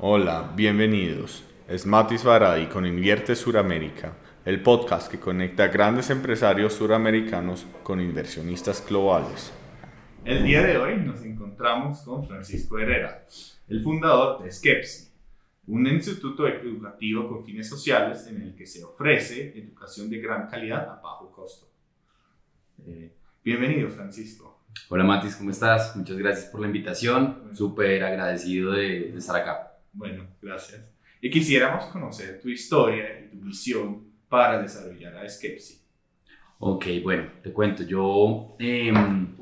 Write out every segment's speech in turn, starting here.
Hola, bienvenidos. Es Matis Varadi con Invierte Suramérica, el podcast que conecta a grandes empresarios suramericanos con inversionistas globales. El día de hoy nos encontramos con Francisco Herrera, el fundador de Skepsi, un instituto educativo con fines sociales en el que se ofrece educación de gran calidad a bajo costo. Eh, bienvenido, Francisco. Hola Matis, ¿cómo estás? Muchas gracias por la invitación. Súper agradecido de, de estar acá. Bueno, gracias. Y quisiéramos conocer tu historia y tu visión para desarrollar a Skepsi. Ok, bueno, te cuento. Yo em,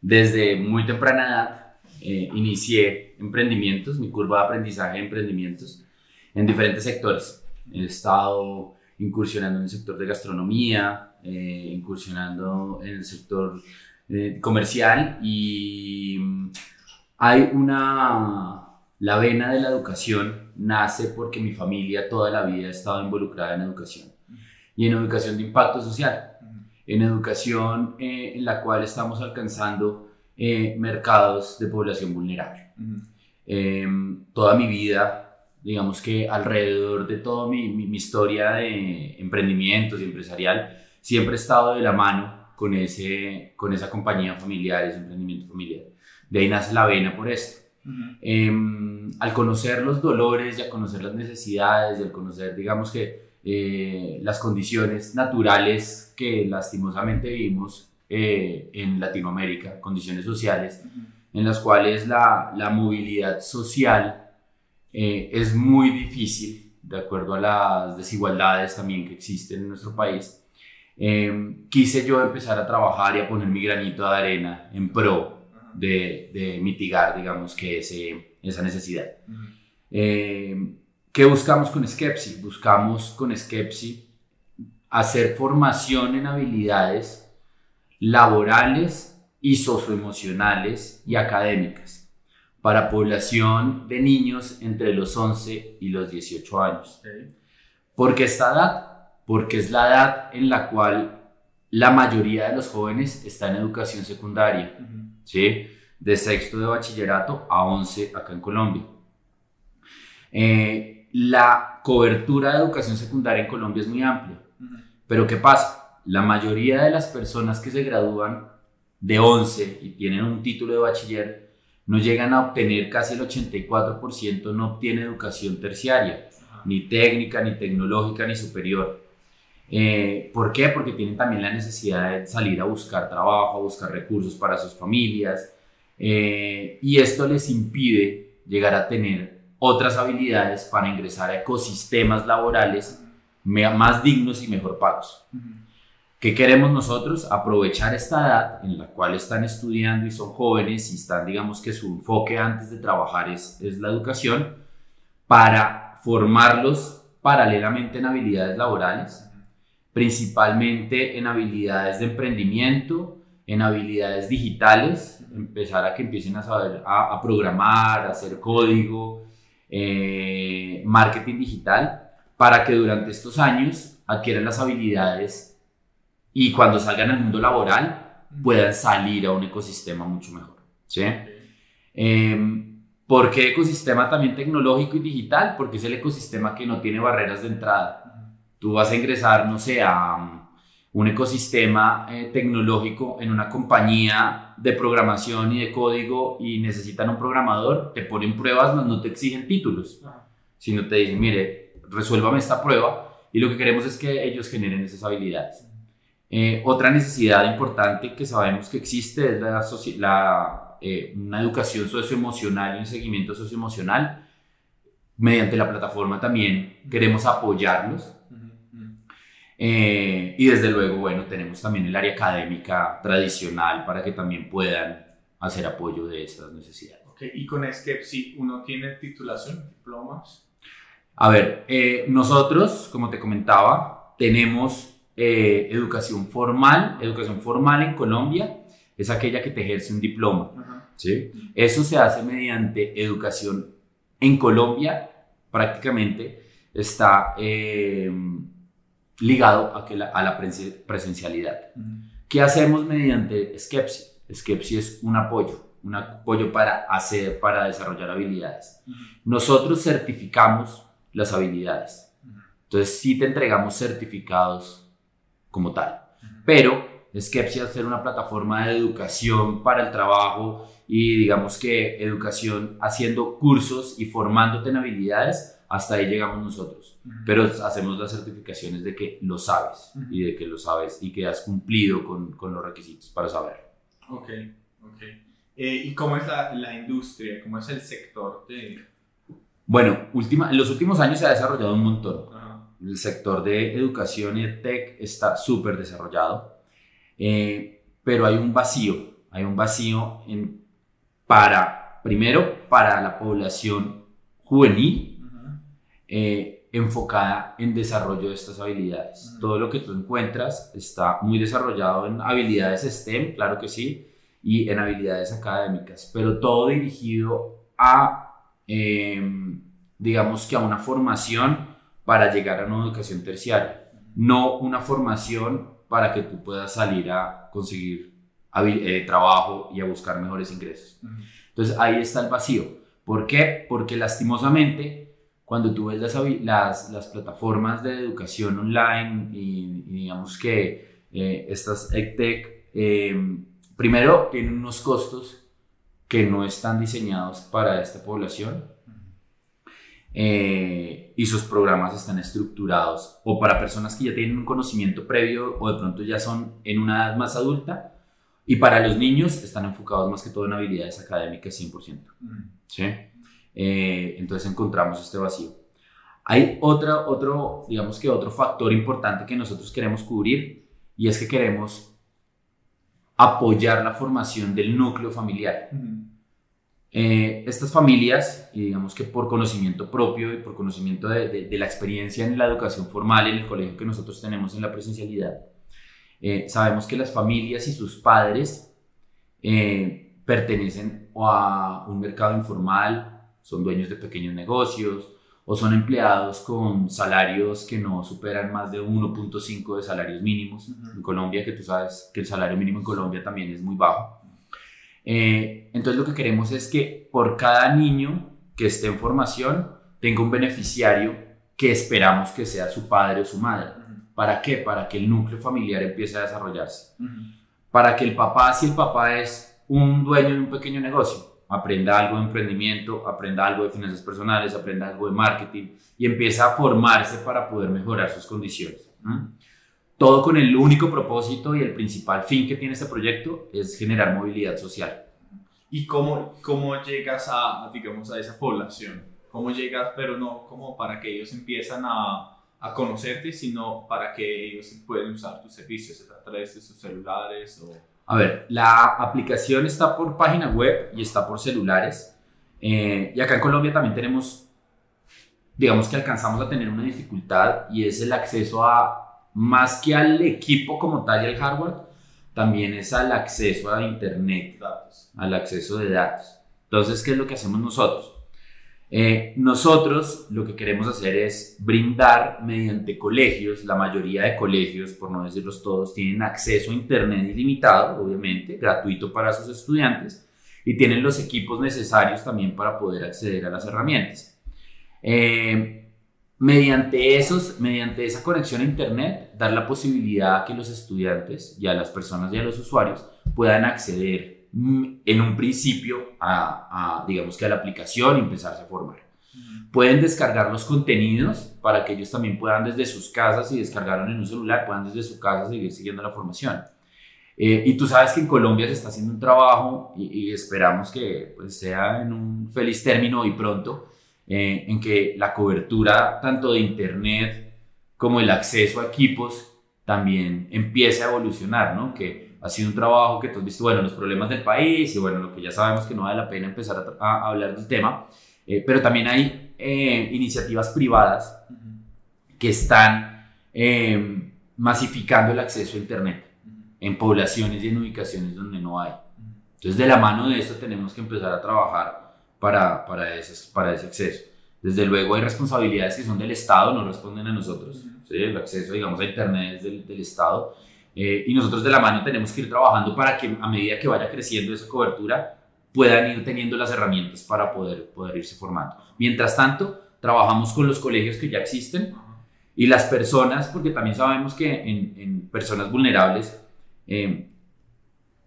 desde muy temprana edad eh, inicié emprendimientos, mi curva de aprendizaje de emprendimientos en diferentes sectores. He estado incursionando en el sector de gastronomía, eh, incursionando en el sector eh, comercial y mm, hay una la vena de la educación nace porque mi familia toda la vida ha estado involucrada en educación y en educación de impacto social, en educación eh, en la cual estamos alcanzando eh, mercados de población vulnerable. Em, toda mi vida, digamos que alrededor de toda mi, mi, historia de emprendimientos y empresarial, siempre he estado de la mano con, ese, con esa compañía familiar, ese emprendimiento familiar. De ahí nace la vena por esto. Em, al conocer los dolores y al conocer las necesidades y al conocer, digamos que, eh, las condiciones naturales que lastimosamente vivimos eh, en Latinoamérica, condiciones sociales, en las cuales la, la movilidad social eh, es muy difícil, de acuerdo a las desigualdades también que existen en nuestro país. Em, quise yo empezar a trabajar y a poner mi granito de arena en pro de, mitigar, digamos, que ese, esa necesidad. Eh, ¿Qué buscamos con Skepsi? Buscamos con Skepsi hacer formación en habilidades laborales y socioemocionales y académicas para población de niños entre los 11 y los 18 años. ¿Por qué esta edad? Porque es la edad en la cual la mayoría de los jóvenes está en educación secundaria. ¿sí? De sexto de bachillerato a 11 acá en Colombia. Eh, la cobertura de educación secundaria en Colombia es muy amplia. Pero ¿qué pasa? La mayoría de las personas que se gradúan de 11 y tienen un título de bachiller no llegan a obtener casi el 84% no obtiene educación terciaria, ni técnica, ni tecnológica, ni superior. Eh, ¿Por qué? Porque tienen también la necesidad de salir a buscar trabajo, a buscar recursos para sus familias. Eh, y esto les impide llegar a tener otras habilidades para ingresar a ecosistemas laborales más dignos y mejor pagos. ¿Qué queremos nosotros? Aprovechar esta edad en la cual están estudiando y son jóvenes y están, digamos que su enfoque antes de trabajar es, es la educación, para formarlos paralelamente en habilidades laborales principalmente en habilidades de emprendimiento, en habilidades digitales, empezar a que empiecen a saber a, programar, a hacer código, eh, marketing digital, para que durante estos años adquieran las habilidades y cuando salgan al mundo laboral puedan salir a un ecosistema mucho mejor. ¿sí? Eh, ¿Por qué ecosistema también tecnológico y digital? Porque es el ecosistema que no tiene barreras de entrada Tú vas a ingresar, no sé, a um, un ecosistema eh, tecnológico en una compañía de programación y de código y necesitan un programador, te ponen pruebas, no te exigen títulos, sino te dicen, mire, resuélvame esta prueba y lo que queremos es que ellos generen esas habilidades. Eh, otra necesidad importante que sabemos que existe es la, la eh, una educación socioemocional y un seguimiento socioemocional. Mediante la plataforma también queremos apoyarlos eh, y desde luego, bueno, tenemos también el área académica tradicional para que también puedan hacer apoyo de esas necesidades. Okay. Y con que si uno tiene titulación, diplomas. A ver, eh, nosotros, como te comentaba, tenemos eh, educación formal. Educación formal en Colombia es aquella que te ejerce un diploma. ¿sí? Eso se hace mediante educación en Colombia, prácticamente está ligado a, que la, a la presencialidad. ¿Qué hacemos mediante Skepsi? Skepsi es un apoyo, un apoyo para hacer, para desarrollar habilidades. Nosotros certificamos las habilidades. Entonces sí te entregamos certificados como tal. Pero Skepsi al ser una plataforma de educación para el trabajo y digamos que educación haciendo cursos y formándote en habilidades, hasta ahí llegamos nosotros. Pero hacemos las certificaciones de que lo sabes y de que lo sabes y que has cumplido con, con los requisitos para saberlo. Ok, ok. Eh, ¿Y cómo es la, la, industria? ¿Cómo es el sector de...? Bueno, última, en los últimos años se ha desarrollado un montón. El sector de educación y de tech está súper desarrollado, eh, pero hay un vacío, hay un vacío en, para, primero, para la población juvenil, eh, enfocada en desarrollo de estas habilidades. Todo lo que tú encuentras está muy desarrollado en habilidades STEM, claro que sí, y en habilidades académicas, pero todo dirigido a, em, digamos que a una formación para llegar a una educación terciaria, no una formación para que tú puedas salir a conseguir eh, trabajo y a buscar mejores ingresos. Entonces ahí está el vacío. ¿Por qué? Porque lastimosamente cuando tú ves las, las, plataformas de educación online y, digamos que eh, estas EdTech, eh, primero tienen unos costos que no están diseñados para esta población eh, y sus programas están estructurados o para personas que ya tienen un conocimiento previo o de pronto ya son en una edad más adulta y para los niños están enfocados más que todo en habilidades académicas 100%. ¿sí? Eh, entonces encontramos este vacío. Hay otra, otro, digamos que otro factor importante que nosotros queremos cubrir y es que queremos apoyar la formación del núcleo familiar. Eh, estas familias, y digamos que por conocimiento propio y por conocimiento de, la experiencia en la educación formal en el colegio que nosotros tenemos en la presencialidad, eh, sabemos que las familias y sus padres pertenecen a un mercado informal, son dueños de pequeños negocios o son empleados con salarios que no superan más de 1.5 de salarios mínimos. En Colombia, que tú sabes que el salario mínimo en Colombia también es muy bajo. Eh, entonces lo que queremos es que por cada niño que esté en formación tenga un beneficiario que esperamos que sea su padre o su madre. ¿Para qué? Para que el núcleo familiar empiece a desarrollarse. Para que el papá, si el papá es un dueño de un pequeño negocio, aprenda algo de emprendimiento, aprenda algo de finanzas personales, aprenda algo de marketing y empieza a formarse para poder mejorar sus condiciones. Todo con el único propósito y el principal fin que tiene este proyecto es generar movilidad social. ¿Y cómo, cómo llegas a, digamos, a esa población? ¿Cómo llegas, pero no como para que ellos empiezan a, a conocerte, sino para que ellos puedan usar tus servicios a través de sus celulares o a ver, la aplicación está por página web y está por celulares. Eh, y acá en Colombia también tenemos, digamos que alcanzamos a tener una dificultad y es el acceso a, más que al equipo como tal y al hardware, también es al acceso a Internet, al acceso de datos. Entonces, ¿qué es lo que hacemos nosotros? Eh, nosotros lo que queremos hacer es brindar mediante colegios, la mayoría de colegios, por no decirlos todos, tienen acceso a Internet ilimitado, obviamente, gratuito para sus estudiantes, y tienen los equipos necesarios también para poder acceder a las herramientas. Eh, mediante, esos, mediante esa conexión a Internet, dar la posibilidad a que los estudiantes y a las personas y a los usuarios puedan acceder Mm, en un principio a, digamos que a la aplicación y empezarse a formar. Pueden descargar los contenidos para que ellos también puedan desde sus casas, si descargaron en un celular, puedan desde su casa seguir siguiendo la formación. Eh, y tú sabes que en Colombia se está haciendo un trabajo y, esperamos que pues, sea en un feliz término y pronto, eh, en que la cobertura tanto de Internet como el acceso a equipos también empiece a evolucionar, ¿no? Que ha sido un trabajo que tú has visto, bueno, los problemas del país y bueno, lo que ya sabemos que no vale la pena empezar a, hablar del tema, eh, pero también hay eh, iniciativas privadas que están eh, masificando el acceso a Internet en poblaciones y en ubicaciones donde no hay. Entonces, de la mano de esto tenemos que empezar a trabajar para, para, ese, para ese acceso. Desde luego hay responsabilidades que son del Estado, no responden a nosotros. ¿sí? El acceso, digamos, a Internet es del, del Estado Eh, y nosotros de la mano tenemos que ir trabajando para que a medida que vaya creciendo esa cobertura puedan ir teniendo las herramientas para poder, poder irse formando. Mientras tanto, trabajamos con los colegios que ya existen y las personas, porque también sabemos que en, en personas vulnerables, eh,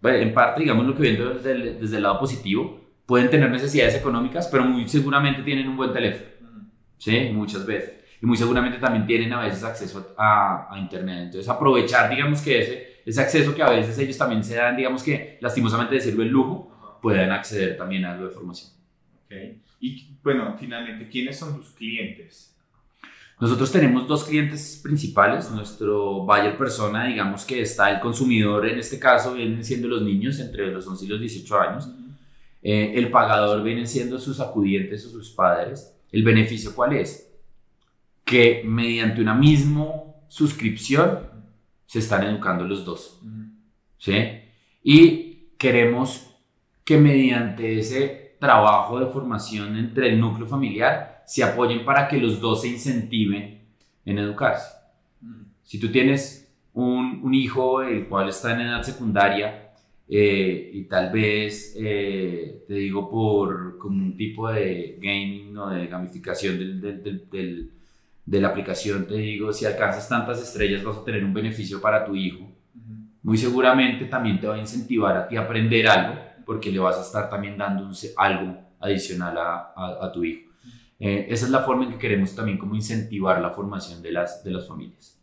en parte, digamos lo que viendo desde el, desde el lado positivo, pueden tener necesidades económicas, pero muy seguramente tienen un buen teléfono, ¿sí? Muchas veces. Y muy seguramente también tienen a veces acceso a, a, Internet. Entonces, aprovechar, digamos que ese, ese acceso que a veces ellos también se dan, digamos que lastimosamente decirlo el lujo, pueden acceder también a algo de formación. Okay. Y bueno, finalmente, ¿quiénes son tus clientes? Nosotros tenemos dos clientes principales. Nuestro buyer persona, digamos que está el consumidor, en este caso vienen siendo los niños entre los 11 y los 18 años. Eh, el pagador vienen siendo sus acudientes o sus padres. ¿El beneficio cuál es? Que mediante una misma suscripción se están educando los dos. ¿Sí? Y queremos que mediante ese trabajo de formación entre el núcleo familiar se apoyen para que los dos se incentiven en educarse. Si tú tienes un, un hijo el cual está en edad secundaria eh, y tal vez, eh, te digo, por como un tipo de gaming o de gamificación del, del, del, de la aplicación, te digo, si alcanzas tantas estrellas vas a tener un beneficio para tu hijo. Muy seguramente también te va a incentivar a ti a aprender algo porque le vas a estar también dando algo adicional a, a, a tu hijo. Eh, esa es la forma en que queremos también como incentivar la formación de las, de las familias.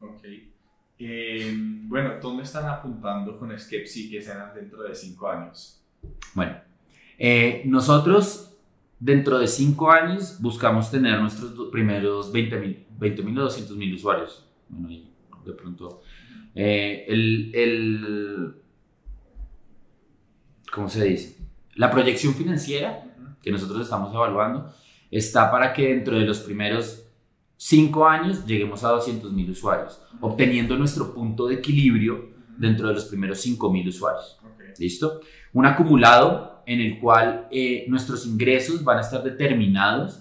Ok. Eh, bueno, ¿dónde están apuntando con Skepsi que serán dentro de cinco años? Bueno, eh, nosotros dentro de cinco años buscamos tener nuestros primeros 20 mil 20 o 200 mil usuarios. Bueno, y de pronto. el, el, ¿Cómo se dice? La proyección financiera que nosotros estamos evaluando, está para que dentro de los primeros cinco años lleguemos a 200 mil usuarios, obteniendo nuestro punto de equilibrio dentro de los primeros 5 mil usuarios. ¿Listo? Un acumulado en el cual eh, nuestros ingresos van a estar determinados,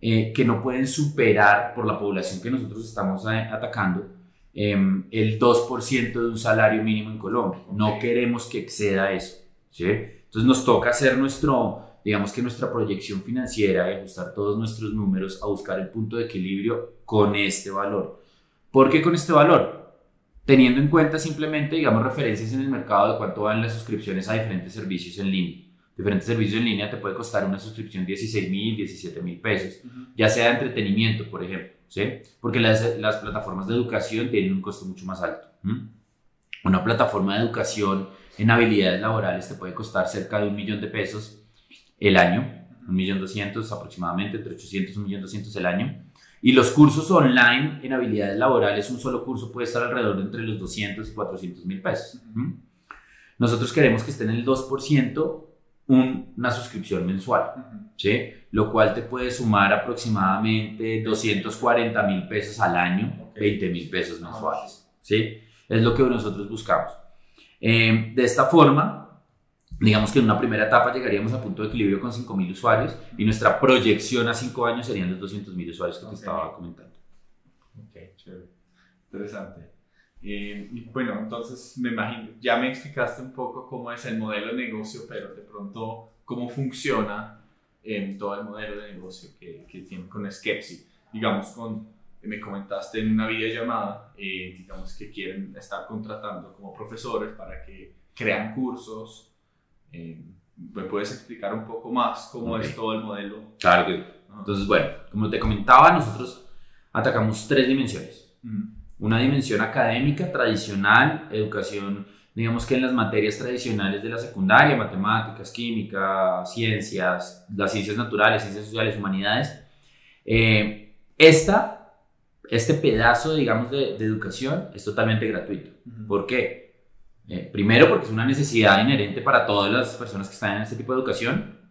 eh, que no pueden superar por la población que nosotros estamos eh, atacando. Em, el 2% de un salario mínimo en Colombia. No queremos que exceda eso. ¿sí? Entonces nos toca hacer nuestro, digamos que nuestra proyección financiera y ajustar todos nuestros números a buscar el punto de equilibrio con este valor. ¿Por qué con este valor? Teniendo en cuenta simplemente, digamos, referencias en el mercado de cuánto van las suscripciones a diferentes servicios en línea. Diferentes servicios en línea te puede costar una suscripción 16 mil, 17 mil pesos, ya sea de entretenimiento, por ejemplo, ¿sí? Porque las, las, plataformas de educación tienen un costo mucho más alto. Una plataforma de educación en habilidades laborales te puede costar cerca de un millón de pesos el año, 1.200.000 aproximadamente, entre 800 y 1.200.000 el año. Y los cursos online en habilidades laborales, un solo curso puede estar alrededor de entre los 200 y 400 mil pesos. Nosotros queremos que esté en el 2% una suscripción mensual, ¿sí? lo cual te puede sumar aproximadamente 240 mil pesos al año, 20 mil pesos mensuales. ¿sí? Es lo que nosotros buscamos. Eh, de esta forma, digamos que en una primera etapa llegaríamos a punto de equilibrio con 5.000 usuarios y nuestra proyección a 5 años serían los 200.000 usuarios que te estaba comentando. Ok, chévere. Interesante. Eh, y bueno, entonces me imagino, ya me explicaste un poco cómo es el modelo de negocio, pero de pronto cómo funciona eh, todo el modelo de negocio que, que tiene con Skepsi. Digamos, con, me comentaste en una videollamada, eh, digamos que quieren estar contratando como profesores para que crean cursos eh, ¿Me puedes explicar un poco más cómo es todo el modelo? Claro que sí. Entonces, bueno, como te comentaba, nosotros atacamos tres dimensiones. Una dimensión académica, tradicional, educación, digamos que en las materias tradicionales de la secundaria, matemáticas, química, ciencias, las ciencias naturales, ciencias sociales, humanidades. Eh, esta, este pedazo, digamos, de, de, educación es totalmente gratuito. ¿Por qué? Eh, primero porque es una necesidad inherente para todas las personas que están en este tipo de educación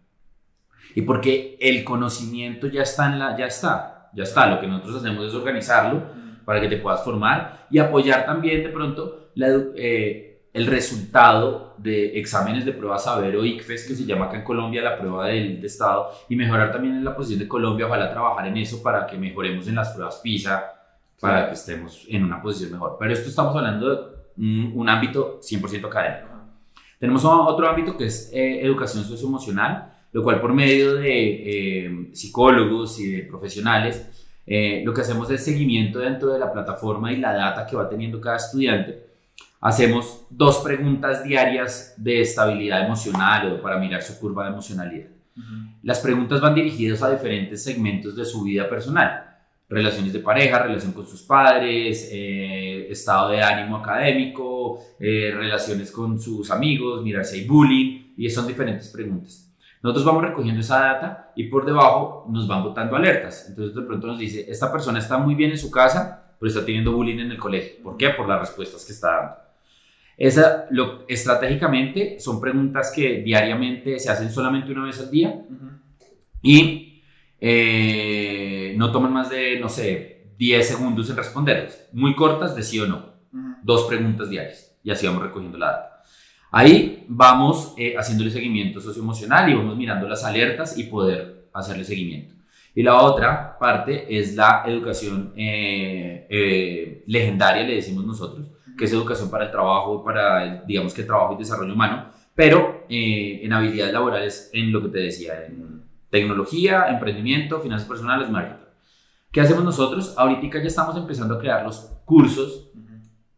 y porque el conocimiento ya está, en la, ya está, ya está. Lo que nosotros hacemos es organizarlo para que te puedas formar y apoyar también de pronto eh, el resultado de exámenes de prueba saber o ICFES, que se llama acá en Colombia la prueba del de Estado, y mejorar también en la posición de Colombia, ojalá trabajar en eso para que mejoremos en las pruebas PISA, para que estemos en una posición mejor. Pero esto estamos hablando de un, un ámbito 100% académico. Tenemos otro ámbito que es eh, educación socioemocional, lo cual por medio de eh, psicólogos y de profesionales, eh, lo que hacemos es seguimiento dentro de la plataforma y la data que va teniendo cada estudiante. Hacemos dos preguntas diarias de estabilidad emocional o para mirar su curva de emocionalidad. Las preguntas van dirigidas a diferentes segmentos de su vida personal. Relaciones de pareja, relación con sus padres, eh, estado de ánimo académico, eh, relaciones con sus amigos, mirar si hay bullying, y son diferentes preguntas. Nosotros vamos recogiendo esa data y por debajo nos van botando alertas. Entonces de pronto nos dice, esta persona está muy bien en su casa, pero está teniendo bullying en el colegio. ¿Por qué? Por las respuestas que está dando. Esa, lo, estratégicamente, son preguntas que diariamente se hacen solamente una vez al día y eh, no toman más de, no sé, 10 segundos en responderlas. Muy cortas de sí o no. Dos preguntas diarias. Y así vamos recogiendo la data. Ahí vamos eh, haciéndole seguimiento socioemocional y vamos mirando las alertas y poder hacerle seguimiento. Y la otra parte es la educación eh, legendaria, le decimos nosotros, que es educación para el trabajo, para, digamos que trabajo y desarrollo humano, pero eh, en habilidades laborales, en lo que te decía, en tecnología, emprendimiento, finanzas personales, marketing. ¿Qué hacemos nosotros? Ahorita ya estamos empezando a crear los cursos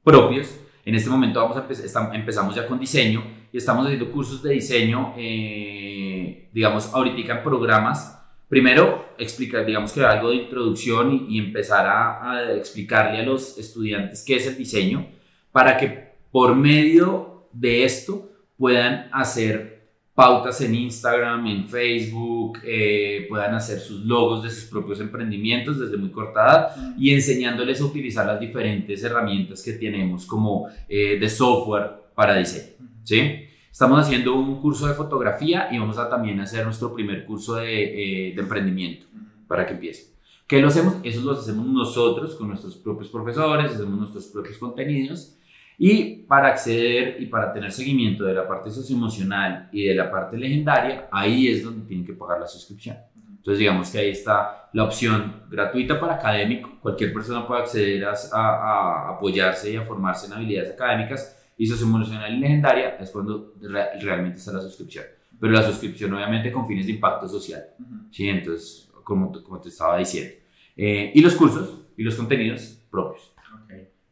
propios. En este momento vamos a empezamos ya con diseño y estamos haciendo cursos de diseño, eh, digamos, ahorita en programas primero explicar, digamos que algo de introducción y, empezar a, a, explicarle a los estudiantes qué es el diseño para que por medio de esto puedan hacer pautas en Instagram, en Facebook, eh, puedan hacer sus logos de sus propios emprendimientos desde muy corta edad y enseñándoles a utilizar las diferentes herramientas que tenemos como eh, de software para diseño. ¿sí? Estamos haciendo un curso de fotografía y vamos a también hacer nuestro primer curso de, eh, de emprendimiento para que empiece. ¿Qué lo hacemos? Eso lo hacemos nosotros con nuestros propios profesores, hacemos nuestros propios contenidos y para acceder y para tener seguimiento de la parte socioemocional y de la parte legendaria, ahí es donde tienen que pagar la suscripción. Entonces, digamos que ahí está la opción gratuita para académico. Cualquier persona puede acceder a, a, apoyarse y a formarse en habilidades académicas. Y socioemocional y legendaria es cuando realmente está la suscripción. Pero la suscripción, obviamente, con fines de impacto social. ¿sí? Entonces, como, como te estaba diciendo. Eh, y los cursos y los contenidos propios.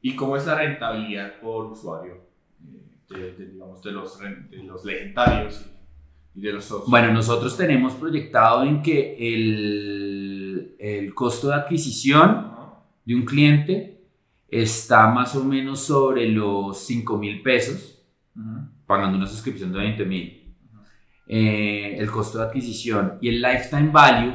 ¿Y cómo es la rentabilidad por usuario eh, de, digamos, de, los, de los legendarios y, de los socios? Bueno, nosotros tenemos proyectado en que el, el costo de adquisición de un cliente está más o menos sobre los 5 mil pesos, pagando una suscripción de 20 mil. Eh, el costo de adquisición y el lifetime value,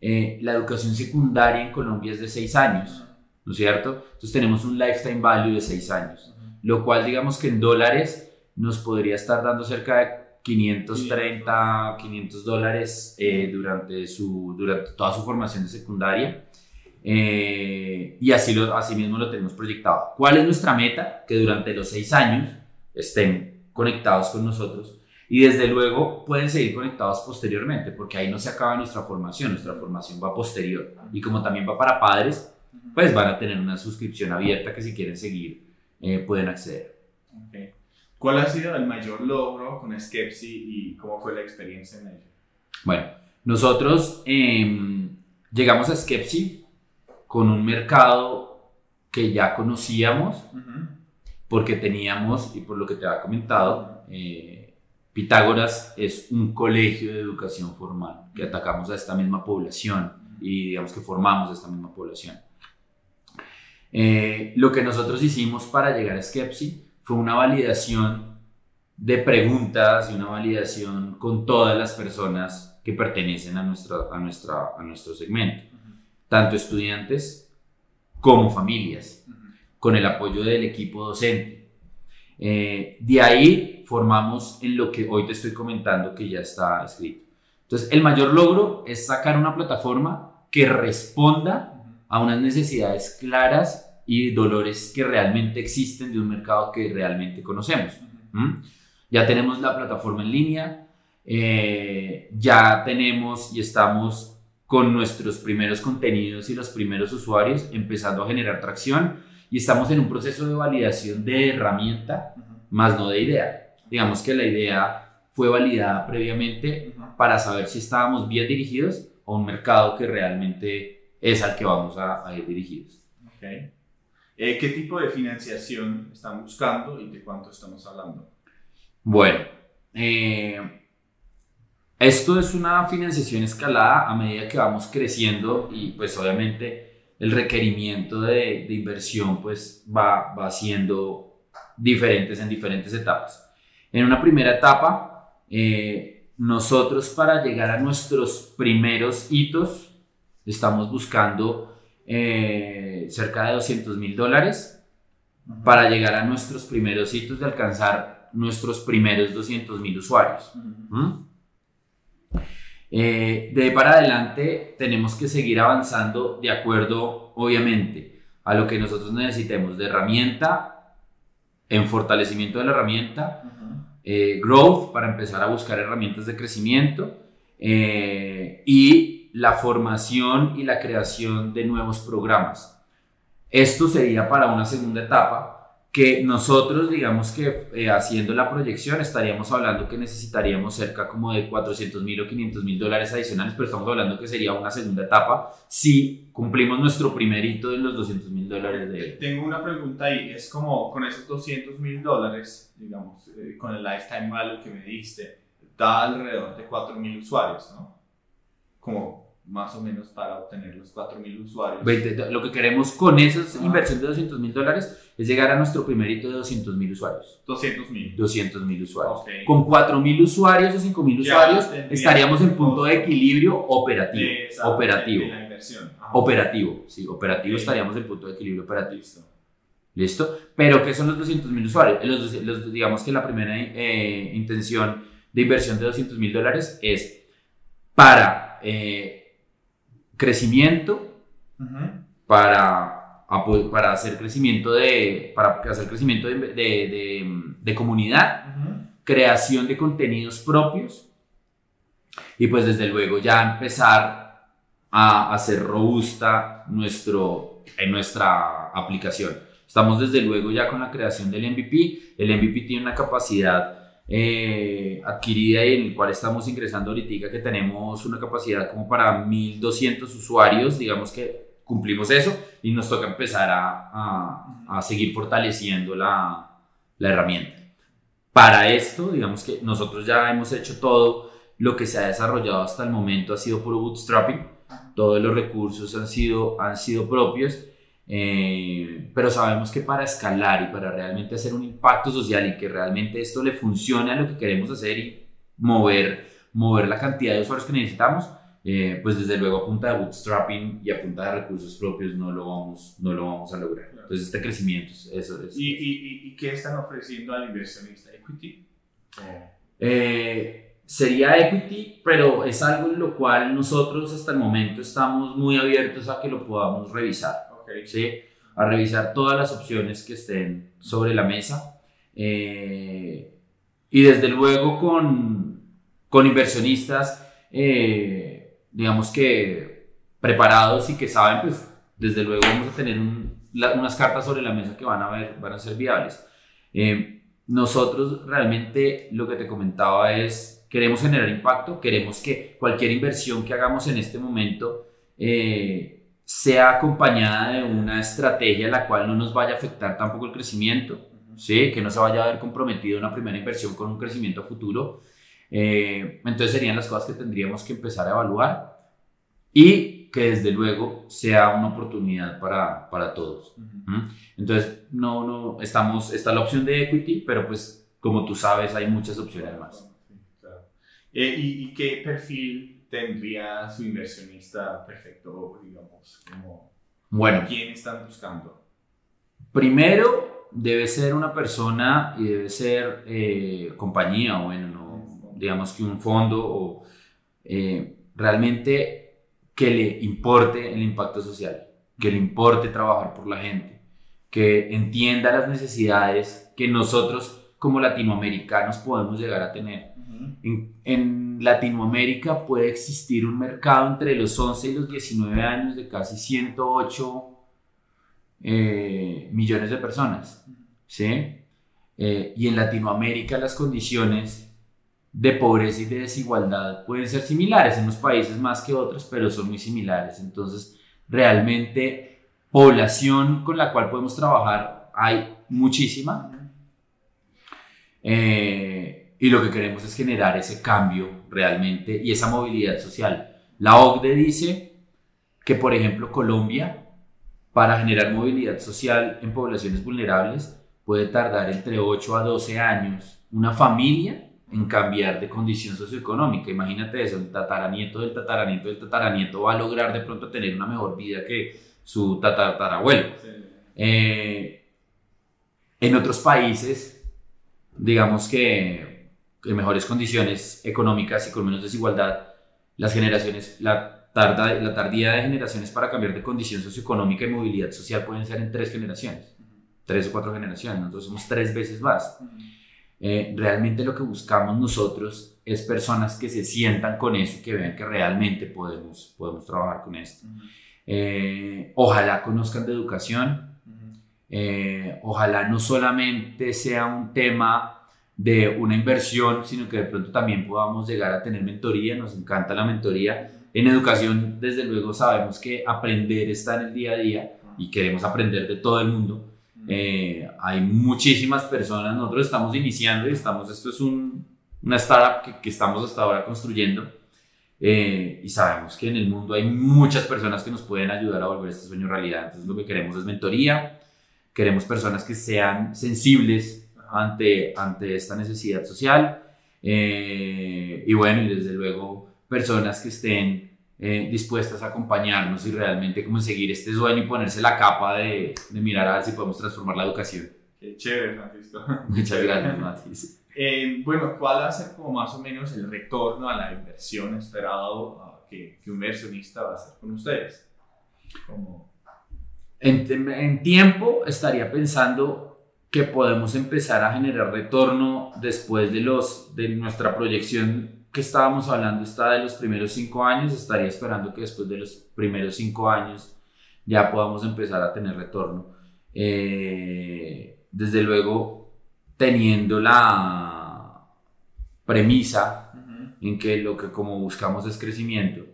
eh, la educación secundaria en Colombia es de 6 años. ¿No es cierto? Entonces tenemos un lifetime value de 6 años, lo cual digamos que en dólares nos podría estar dando cerca de 530, 500 dólares eh, durante, su, durante toda su formación de secundaria. Eh, y así, lo, así mismo lo tenemos proyectado. ¿Cuál es nuestra meta? Que durante los 6 años estén conectados con nosotros y desde luego pueden seguir conectados posteriormente, porque ahí no se acaba nuestra formación, nuestra formación va posterior. Y como también va para padres, pues van a tener una suscripción abierta que si quieren seguir eh, pueden acceder. ¿Cuál ha sido el mayor logro con Skepsi y cómo fue la experiencia en ella? Bueno, nosotros em, llegamos a Skepsi con un mercado que ya conocíamos porque teníamos, y por lo que te había comentado, eh, Pitágoras es un colegio de educación formal que atacamos a esta misma población y digamos que formamos a esta misma población. Eh, lo que nosotros hicimos para llegar a Skepsi fue una validación de preguntas y una validación con todas las personas que pertenecen a, nuestra, a, nuestra, a nuestro segmento, tanto estudiantes como familias, con el apoyo del equipo docente. Eh, de ahí formamos en lo que hoy te estoy comentando que ya está escrito. Entonces, el mayor logro es sacar una plataforma que responda a unas necesidades claras y dolores que realmente existen de un mercado que realmente conocemos. Ya tenemos la plataforma en línea, eh, ya tenemos y estamos con nuestros primeros contenidos y los primeros usuarios, empezando a generar tracción y estamos en un proceso de validación de herramienta, más no de idea. Digamos que la idea fue validada previamente para saber si estábamos bien dirigidos a un mercado que realmente es al que vamos a, ir dirigidos. Okay. Eh, ¿Qué tipo de financiación están buscando y de cuánto estamos hablando? Bueno, eh, esto es una financiación escalada a medida que vamos creciendo y pues obviamente el requerimiento de, inversión pues va, va siendo diferentes en diferentes etapas. En una primera etapa, eh, nosotros para llegar a nuestros primeros hitos estamos buscando eh, cerca de 200 mil dólares para llegar a nuestros primeros hitos de alcanzar nuestros primeros 200 mil usuarios. Eh, de ahí para adelante tenemos que seguir avanzando de acuerdo, obviamente, a lo que nosotros necesitemos de herramienta, en fortalecimiento de la herramienta, eh, growth para empezar a buscar herramientas de crecimiento eh, y la formación y la creación de nuevos programas. Esto sería para una segunda etapa que nosotros, digamos que eh, haciendo la proyección, estaríamos hablando que necesitaríamos cerca como de 400 mil o 500 mil dólares adicionales, pero estamos hablando que sería una segunda etapa si cumplimos nuestro primer hito en los 200 mil dólares de... Tengo una pregunta ahí, es como con esos 200 mil dólares, digamos, eh, con el lifetime value que me diste, da alrededor de 4 mil usuarios, ¿no? Como más o menos para obtener los 4.000 usuarios. lo que queremos con esa inversión de 200 mil dólares es llegar a nuestro primer hito de 200 mil usuarios. 200 mil. 200 mil usuarios. Con 4 mil usuarios o 5 mil usuarios estaríamos en punto de equilibrio operativo. operativo. la inversión. Operativo, sí, operativo estaríamos en punto de equilibrio operativo. Listo. Pero ¿qué son los 200 mil usuarios? Los, digamos que la primera eh, intención de inversión de 200 mil dólares es para... Eh, crecimiento para, para hacer crecimiento de, para hacer crecimiento de, de, de, comunidad, creación de contenidos propios y pues desde luego ya empezar a hacer robusta nuestro, en nuestra aplicación. Estamos desde luego ya con la creación del MVP. El MVP tiene una capacidad eh, adquirida y en el cual estamos ingresando ahorita, que tenemos una capacidad como para 1200 usuarios, digamos que cumplimos eso y nos toca empezar a, a, seguir fortaleciendo la, la, herramienta. Para esto, digamos que nosotros ya hemos hecho todo lo que se ha desarrollado hasta el momento, ha sido puro bootstrapping, todos los recursos han sido, han sido propios eh, pero sabemos que para escalar y para realmente hacer un impacto social y que realmente esto le funcione a lo que queremos hacer y mover, mover la cantidad de usuarios que necesitamos, eh, pues desde luego a punta de bootstrapping y a punta de recursos propios no lo vamos, no lo vamos a lograr. Entonces este crecimiento, eso es. ¿Y, y, y qué están ofreciendo al inversionista? ¿Equity? Eh, sería equity, pero es algo en lo cual nosotros hasta el momento estamos muy abiertos a que lo podamos revisar. ¿Sí? a revisar todas las opciones que estén sobre la mesa. Eh, y desde luego con, con inversionistas, eh, digamos que preparados y que saben, pues desde luego vamos a tener unas cartas sobre la mesa que van a, ver, van a ser viables. Eh, nosotros realmente lo que te comentaba es, queremos generar impacto, queremos que cualquier inversión que hagamos en este momento sea acompañada de una estrategia la cual no nos vaya a afectar tampoco el crecimiento, ¿sí? que no se vaya a ver comprometido una primera inversión con un crecimiento futuro. Eh, entonces serían las cosas que tendríamos que empezar a evaluar y que desde luego sea una oportunidad para, para todos. Entonces, no, no, estamos, está la opción de equity, pero pues como tú sabes hay muchas opciones más. Eh, ¿y, ¿Y qué perfil tendría su inversionista perfecto, digamos? Como, bueno. ¿Quién están buscando? Primero, debe ser una persona y debe ser eh, compañía, bueno, no, digamos que un fondo o eh, realmente que le importe el impacto social, que le importe trabajar por la gente, que entienda las necesidades que nosotros como latinoamericanos podemos llegar a tener en, en, Latinoamérica puede existir un mercado entre los 11 y los 19 años de casi 108 eh, millones de personas. ¿sí? Eh, y en Latinoamérica las condiciones de pobreza y de desigualdad pueden ser similares, en unos países más que otros, pero son muy similares. Entonces, realmente, población con la cual podemos trabajar hay muchísima. Eh, y lo que queremos es generar ese cambio realmente y esa movilidad social. La OCDE dice que, por ejemplo, Colombia, para generar movilidad social en poblaciones vulnerables, puede tardar entre 8 a 12 años una familia en cambiar de condición socioeconómica. Imagínate eso, el tataranieto del tataranieto del tataranieto va a lograr de pronto tener una mejor vida que su tatarabuelo. Eh, en otros países, digamos que en mejores condiciones económicas y con menos desigualdad, las generaciones, la, tarda, la tardía de generaciones para cambiar de condición socioeconómica y movilidad social pueden ser en tres generaciones tres o cuatro generaciones, nosotros somos tres veces más. Eh, realmente lo que buscamos nosotros es personas que se sientan con eso que vean que realmente podemos, podemos trabajar con esto. Eh, ojalá conozcan de educación, eh, ojalá no solamente sea un tema de una inversión, sino que de pronto también podamos llegar a tener mentoría, nos encanta la mentoría. En educación, desde luego, sabemos que aprender está en el día a día y queremos aprender de todo el mundo eh, hay muchísimas personas, nosotros estamos iniciando y estamos, esto es un, una startup que, que, estamos hasta ahora construyendo eh, y sabemos que en el mundo hay muchas personas que nos pueden ayudar a volver este sueño realidad. Entonces lo que queremos es mentoría, queremos personas que sean sensibles ante, ante esta necesidad social eh, y bueno, y desde luego personas que estén eh, dispuestas a acompañarnos y realmente como seguir este sueño y ponerse la capa de, de, mirar a ver si podemos transformar la educación. Qué chévere, Francisco. Muchas gracias, Matis. Eh, bueno, ¿cuál va a ser como más o menos el retorno a la inversión esperado uh, que, que, un inversionista va a hacer con ustedes? Como... En, en tiempo estaría pensando que podemos empezar a generar retorno después de, los, de nuestra proyección que estábamos hablando está de los primeros cinco años, estaría esperando que después de los primeros cinco años ya podamos empezar a tener retorno. Eh, desde luego, teniendo la premisa en que lo que como buscamos es crecimiento,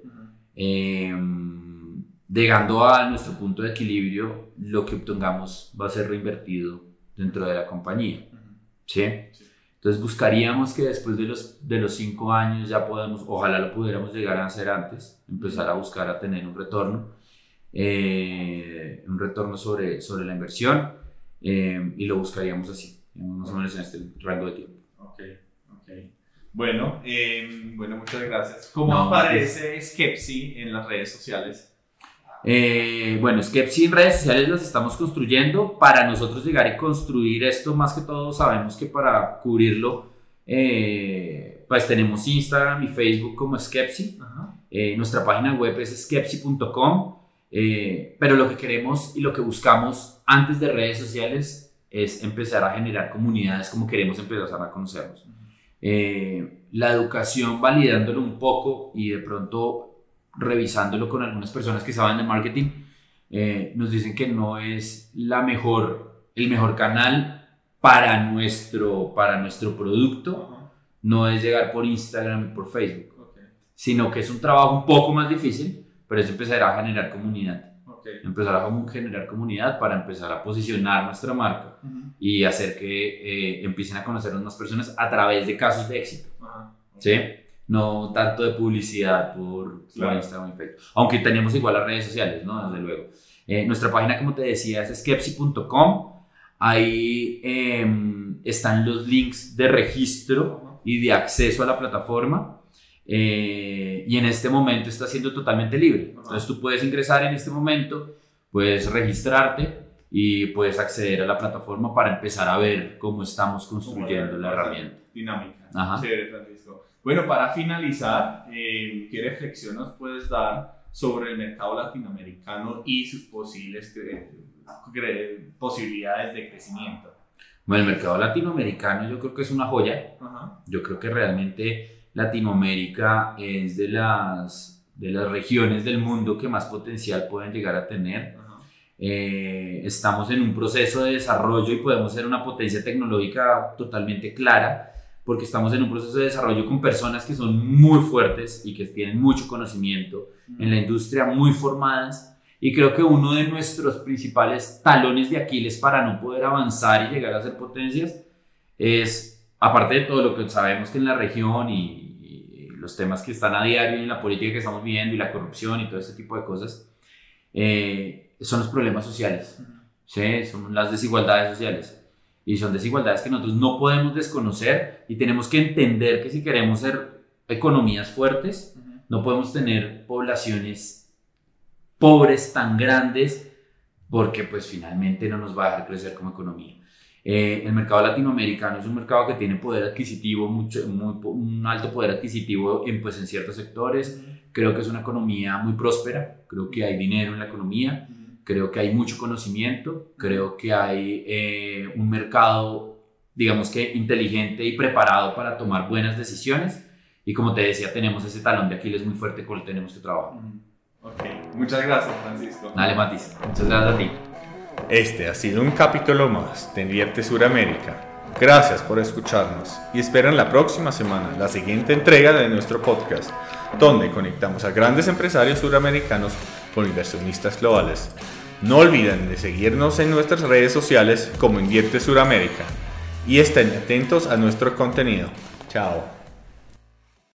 em, llegando a nuestro punto de equilibrio, lo que obtengamos va a ser reinvertido dentro de la compañía. ¿sí? Entonces buscaríamos que después de los, de los cinco años ya podemos, ojalá lo pudiéramos llegar a hacer antes, empezar a buscar a tener un retorno, eh, un retorno sobre, sobre la inversión eh, y lo buscaríamos así, más o menos en este rango de tiempo. Ok, ok. Bueno, eh, bueno muchas gracias. ¿Cómo aparece Skepsi en las redes sociales? Eh, bueno, Skepsi en redes sociales las estamos construyendo. Para nosotros llegar y construir esto, más que todo, sabemos que para cubrirlo, eh, pues tenemos Instagram y Facebook como Skepsi. Eh, nuestra página web es skepsi.com. pero lo que queremos y lo que buscamos antes de redes sociales es empezar a generar comunidades como queremos empezar a conocernos. la educación validándolo un poco y de pronto revisándolo con algunas personas que saben de marketing, eh, nos dicen que no es la mejor, el mejor canal para nuestro, para nuestro producto, no es llegar por Instagram y por Facebook, sino que es un trabajo un poco más difícil, pero es empezar a generar comunidad. Empezar a generar comunidad para empezar a posicionar nuestra marca y hacer que eh, empiecen a conocernos más personas a través de casos de éxito. ¿Sí? No tanto de publicidad por, Instagram y Facebook. Aunque tenemos igual las redes sociales, ¿no? Desde luego. Eh, nuestra página, como te decía, es skepsi.com. Ahí em, están los links de registro y de acceso a la plataforma. Eh, y en este momento está siendo totalmente libre. Entonces tú puedes ingresar en este momento, puedes registrarte y puedes acceder a la plataforma para empezar a ver cómo estamos construyendo la herramienta. Dinámica. Ajá. Chévere, Francisco. Bueno, para finalizar, eh, ¿qué reflexión nos puedes dar sobre el mercado latinoamericano y sus posibles posibilidades de crecimiento? Bueno, el mercado latinoamericano yo creo que es una joya. Ajá. Yo creo que realmente Latinoamérica es de las, de las regiones del mundo que más potencial pueden llegar a tener. Eh, estamos en un proceso de desarrollo y podemos ser una potencia tecnológica totalmente clara porque estamos en un proceso de desarrollo con personas que son muy fuertes y que tienen mucho conocimiento en la industria, muy formadas. Y creo que uno de nuestros principales talones de Aquiles para no poder avanzar y llegar a ser potencias es, aparte de todo lo que sabemos que en la región y, y los temas que están a diario en la política que estamos viviendo y la corrupción y todo este tipo de cosas, eh, son los problemas sociales, ¿sí? son las desigualdades sociales. Y son desigualdades que nosotros no podemos desconocer y tenemos que entender que si queremos ser economías fuertes, no podemos tener poblaciones pobres tan grandes porque pues finalmente no nos va a dejar crecer como economía. Eh, el mercado latinoamericano es un mercado que tiene poder adquisitivo, mucho, muy, un alto poder adquisitivo en, pues, en ciertos sectores. Creo que es una economía muy próspera, creo que hay dinero en la economía, creo que hay mucho conocimiento, creo que hay eh, un mercado, digamos que inteligente y preparado para tomar buenas decisiones. Y como te decía, tenemos ese talón de Aquiles muy fuerte con el que tenemos que trabajar. Ok, muchas gracias Francisco. Dale, Matis. Muchas gracias a ti. Este ha sido un capítulo más de Invierte Suramérica. Gracias por escucharnos y esperan la próxima semana la siguiente entrega de nuestro podcast, donde conectamos a grandes empresarios suramericanos con inversionistas globales. No olviden de seguirnos en nuestras redes sociales como Invierte Suramérica y estén atentos a nuestro contenido. Chao.